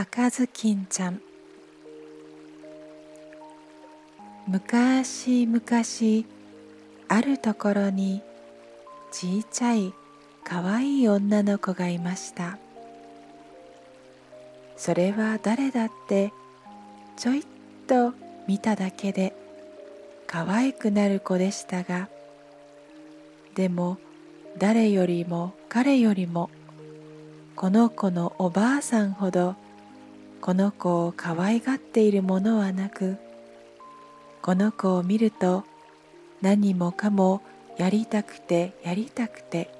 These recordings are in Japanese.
赤ずきんちゃん。昔々あるところにちいちゃいかわいい女の子がいました。それは誰だってちょいっと見ただけで可愛くなる子でしたが。でも誰よりも彼よりもこの子のおばあさんほどこの子を可愛がっているものはなくこの子を見ると何もかもやりたくてやりたくて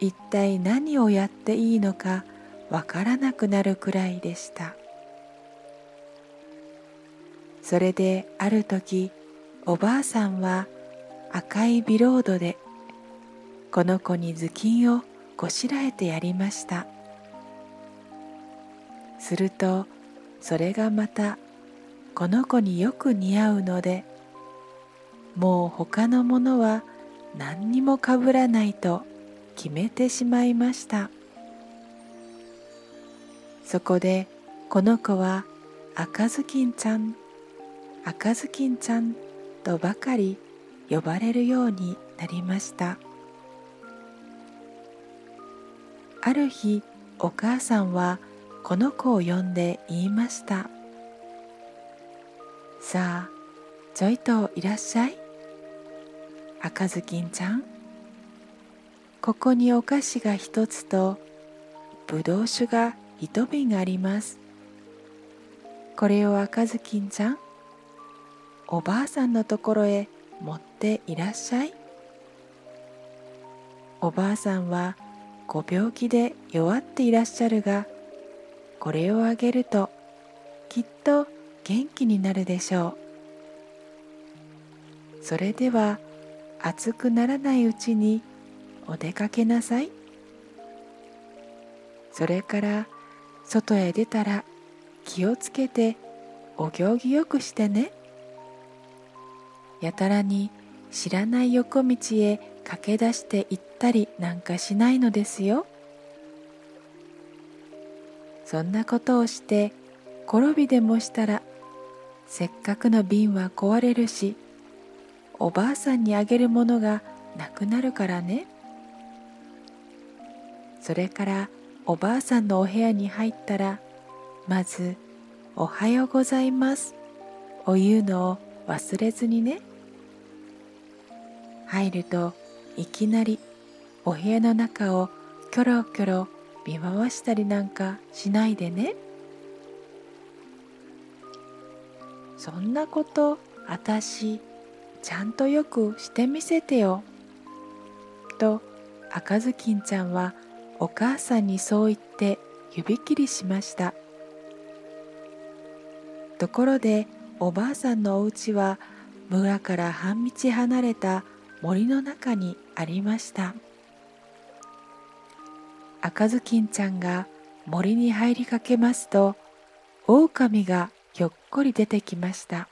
一体何をやっていいのかわからなくなるくらいでした。それである時おばあさんは赤いビロードでこの子に頭巾をこしらえてやりました。するとそれがまたこの子によく似合うのでもう他のものは何にもかぶらないと決めてしまいました。そこでこの子は赤ずきんちゃん赤ずきんちゃんとばかり呼ばれるようになりました。ある日お母さんはこの子を呼んで言いました。さあちょいといらっしゃい。赤ずきんちゃん。ここにお菓子が一つとぶどう酒が一瓶あります。これを赤ずきんちゃんおばあさんのところへ持っていらっしゃい。おばあさんはご病気で弱っていらっしゃるがこれをあげるときっと元気になるでしょう。それでは暑くならないうちにお出かけなさい。それから外へ出たら気をつけてお行儀よくしてね。やたらに知らない横道へ駆け出して行ったりなんかしないのですよ。そんなことをして転びでもしたらせっかくの瓶は壊れるしおばあさんにあげるものがなくなるからね。それからおばあさんのお部屋に入ったらまず「おはようございます」を言うのを忘れずにね。入るといきなりお部屋の中をキョロキョロ見回したりなんかしないでね。そんなことあたしちゃんとよくしてみせてよ。と赤ずきんちゃんはお母さんにそう言って指切りしました。ところでおばあさんのお家は村から半道離れた森の中にありました。赤ずきんちゃんが森に入りかけますと狼がひょっこり出てきました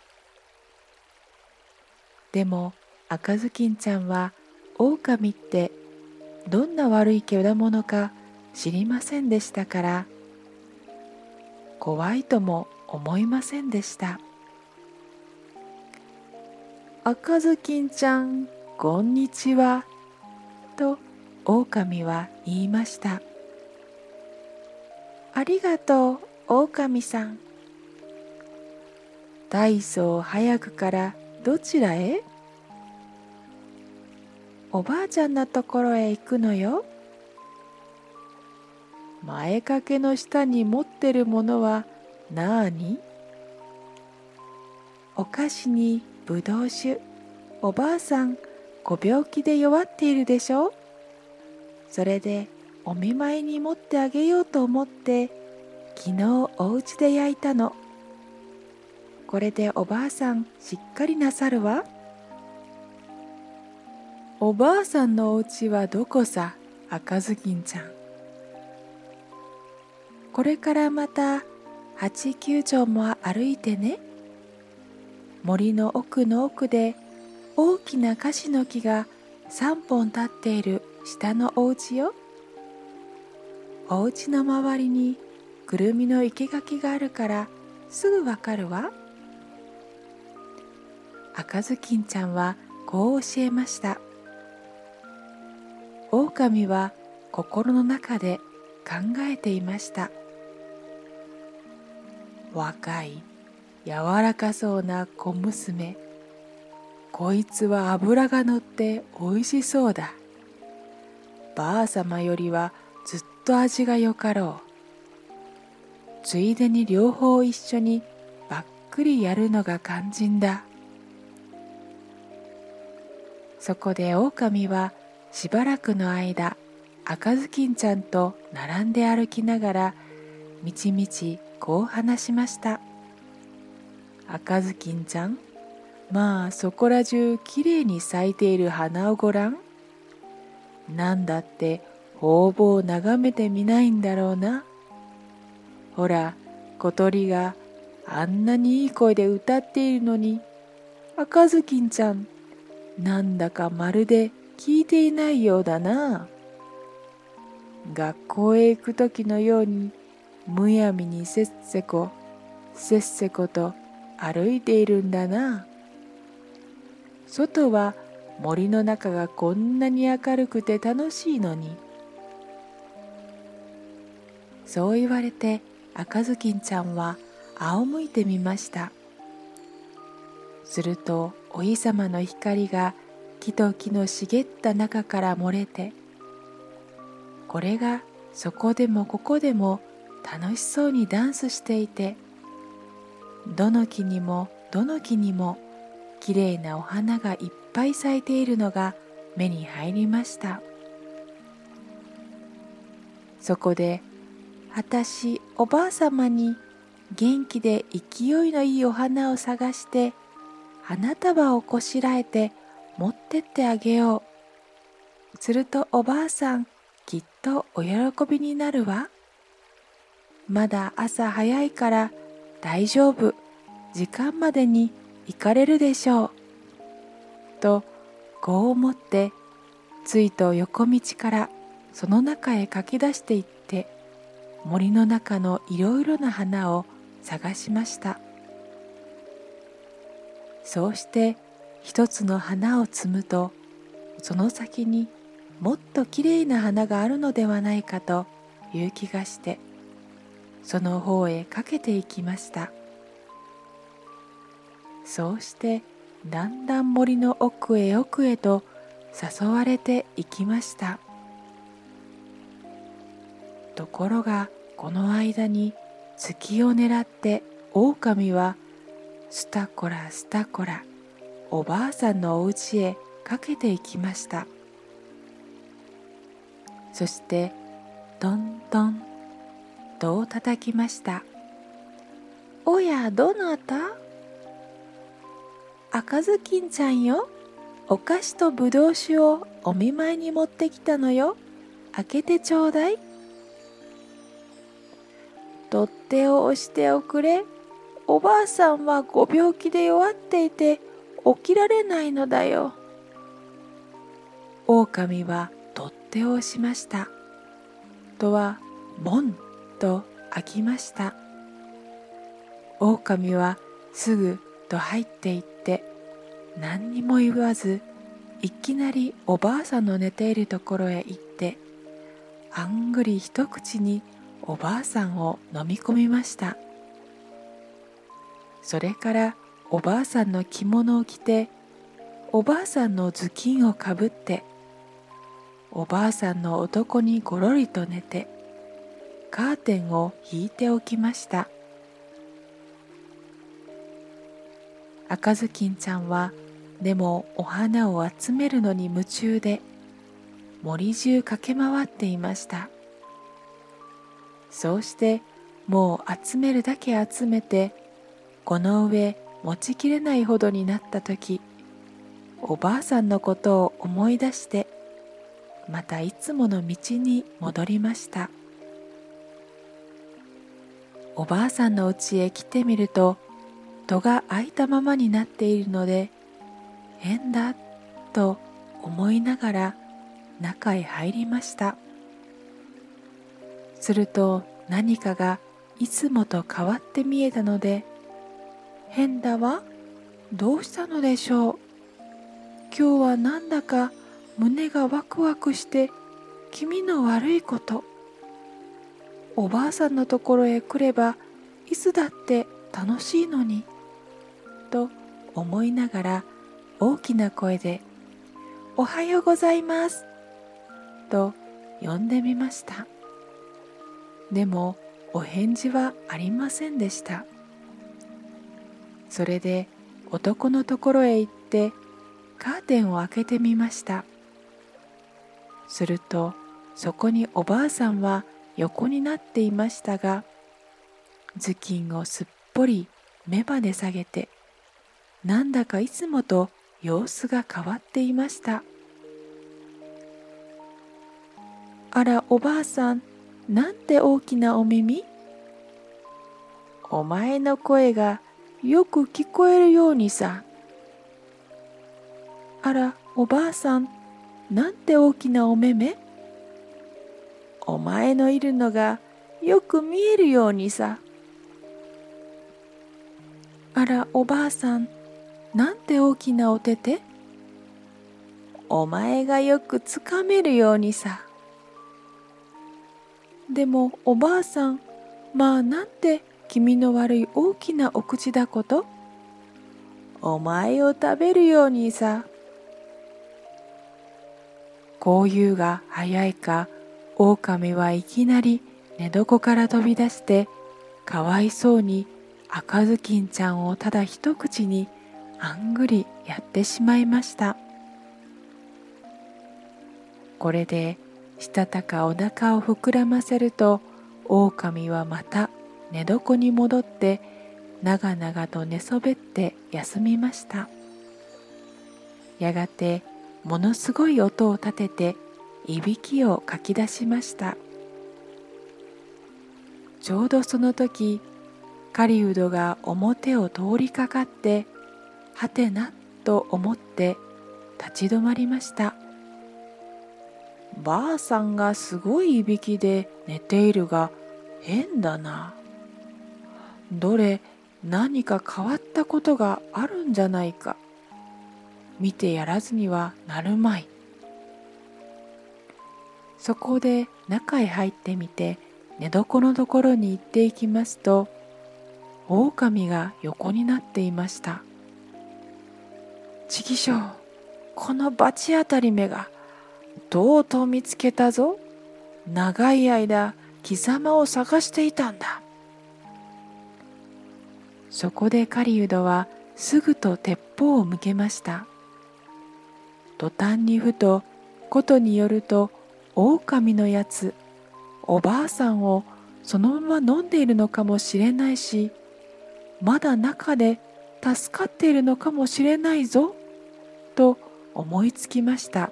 でも赤ずきんちゃんは狼ってどんな悪い獣か知りませんでしたから怖いとも思いませんでした赤ずきんちゃんこんにちは。と狼は言いました。ありがとう、狼さん。大層早くからどちらへ？おばあちゃんのところへ行くのよ。前掛けの下に持ってるものはなに？お菓子にぶどう酒おばあさんご病気で弱っているでしょそれでお見舞いに持ってあげようと思って昨日お家で焼いたの。これでおばあさんしっかりなさるわ。おばあさんのお家はどこさ赤ずきんちゃん。これからまた八九丁も歩いてね。森の奥の奥で大きなカシの木が3本立っている。下のお家よ。お家の周りにくるみの生垣があるからすぐわかるわ。赤ずきんちゃんはこう教えました。狼は心の中で考えていました。若い柔らかそうな小娘。こいつは脂がのっておいしそうだ。ばあさまよりはずっと味がよかろう。ついでに両方一緒にばっくりやるのが肝心だ。そこで狼はしばらくの間赤ずきんちゃんと並んで歩きながらみちみちこう話しました。赤ずきんちゃんまあそこら中きれいに咲いている花をごらんなんだって方々を眺めてみないんだろうな。ほら小鳥があんなにいい声で歌っているのに赤ずきんちゃんなんだかまるで聞いていないようだな。学校へ行く時のようにむやみにせっせこせっせこと歩いているんだな。外は森の中がこんなに明るくて楽しいのに。そう言われて赤ずきんちゃんは仰向いてみました。するとお日様の光が木と木の茂った中から漏れてこれがそこでもここでも楽しそうにダンスしていてどの木にもどの木にもきれいなお花がいっぱい咲いているのが目に入りました。そこで私おばあ様に元気で勢いのいいお花を探して花束をこしらえて持ってってあげよう。するとおばあさんきっとお喜びになるわ。まだ朝早いから大丈夫。時間までに行かれるでしょう。とこう思ってついと横道からその中へ駆け出していって森の中のいろいろな花を探しましたそうして一つの花を摘むとその先にもっときれいな花があるのではないかという気がしてその方へかけていきましたそうしてだんだん森の奥へ奥へと誘われていきました。ところがこの間に月を狙って狼はスタコラスタコラおばあさんのお家へかけていきました。そしてトントン戸を叩きました「おやどなた?」赤ずきんちゃんよ。お菓子とぶどう酒をお見舞いに持ってきたのよ。開けてちょうだい。取っ手を押しておくれ。おばあさんはご病気で弱っていて起きられないのだよ。狼は取っ手を押しました。戸はボンと開きました。狼はすぐと入っていって何にも言わずいきなりおばあさんの寝ているところへ行ってあんぐり一口におばあさんを飲み込みました。それからおばあさんの着物を着ておばあさんの頭巾をかぶっておばあさんの男にごろりと寝てカーテンを引いておきました。赤ずきんちゃんはでもお花を集めるのに夢中で森中駆け回っていました。そうしてもう集めるだけ集めてこの上持ちきれないほどになった時おばあさんのことを思い出してまたいつもの道に戻りました。おばあさんの家へ来てみると戸が開いたままになっているので変だと思いながら中へ入りました。すると何かがいつもと変わって見えたので変だわどうしたのでしょう？今日はなんだか胸がワクワクして気味の悪いこと。おばあさんのところへ来ればいつだって楽しいのにと思いながら大きな声で「おはようございます」と呼んでみました。でもお返事はありませんでした。それで男のところへ行ってカーテンを開けてみました。するとそこにおばあさんは横になっていましたが頭巾をすっぽり目まで下げてなんだかいつもと様子が変わっていました。あらおばあさんなんて大きなお耳？お前の声がよく聞こえるようにさ。あらおばあさんなんて大きなお目目？お前のいるのがよく見えるようにさ。あらおばあさんなんて大きなお手手？お前がよくつかめるようにさ。でもおばあさんまあなんて気味の悪い大きなお口だこと？お前を食べるようにさ。こういうが早いか狼はいきなり寝床から飛び出してかわいそうに赤ずきんちゃんをただ一口にあんぐりやってしまいました。これでしたたかお腹を膨らませると狼はまた寝床に戻って長々と寝そべって休みました。やがてものすごい音を立てていびきをかき出しました。ちょうどその時狩人が表を通りかかってはてなと思って立ち止まりました。ばあさんがすごいいびきで寝ているが変だな。どれ何か変わったことがあるんじゃないか。見てやらずにはなるまい。そこで中へ入ってみて寝床のところに行っていきますと狼が横になっていました。ちぎしょう。この罰当たり目がとうとう見つけたぞ。長い間貴様を探していたんだ。そこで狩人はすぐと鉄砲を向けました。途端にふとことによると狼のやつおばあさんをそのまま飲んでいるのかもしれないしまだ中で助かっているのかもしれないぞと思いつきました。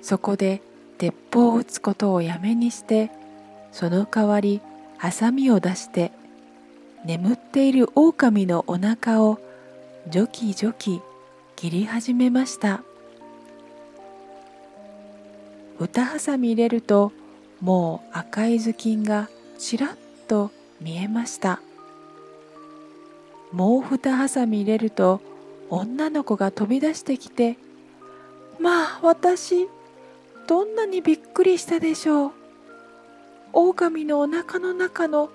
そこで鉄砲を撃つことをやめにしてその代わりハサミを出して眠っている狼のお腹をジョキジョキ切り始めました。歌ハサミ入れるともう赤い頭巾がちらっと見えました。もう二ハサミ入れると女の子が飛び出してきて「まあ私どんなにびっくりしたでしょう。狼のお腹の中の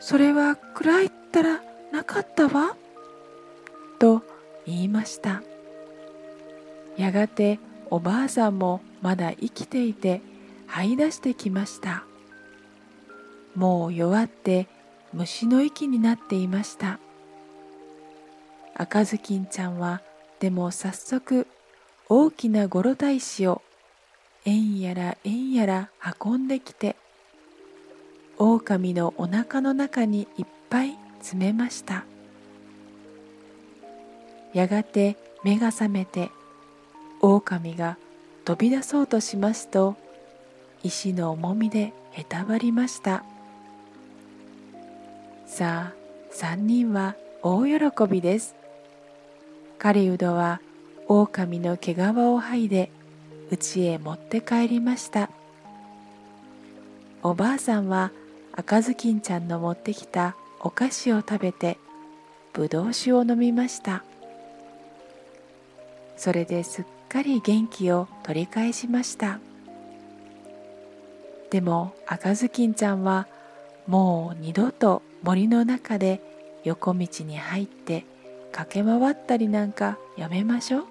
それは暗いったらなかったわ」と言いました。やがておばあさんもまだ生きていて這い出してきました。もう弱って虫の息になっていました。赤ずきんちゃんはでも早速大きなゴロ大石をえんやらえんやら運んできて狼のお腹の中にいっぱい詰めました。やがて目が覚めて狼が飛び出そうとしますと石の重みでへたばりました。さあ三人は大喜びです。狩人は狼の毛皮を剥いで家へ持って帰りました。おばあさんは赤ずきんちゃんの持ってきたお菓子を食べてぶどう酒を飲みました。それですっかり元気を取り返しました。でも赤ずきんちゃんはもう二度と森の中で横道に入って駆け回ったりなんかやめましょう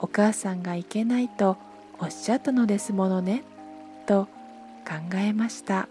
お母さんがいけないとおっしゃったのですものねと考えました。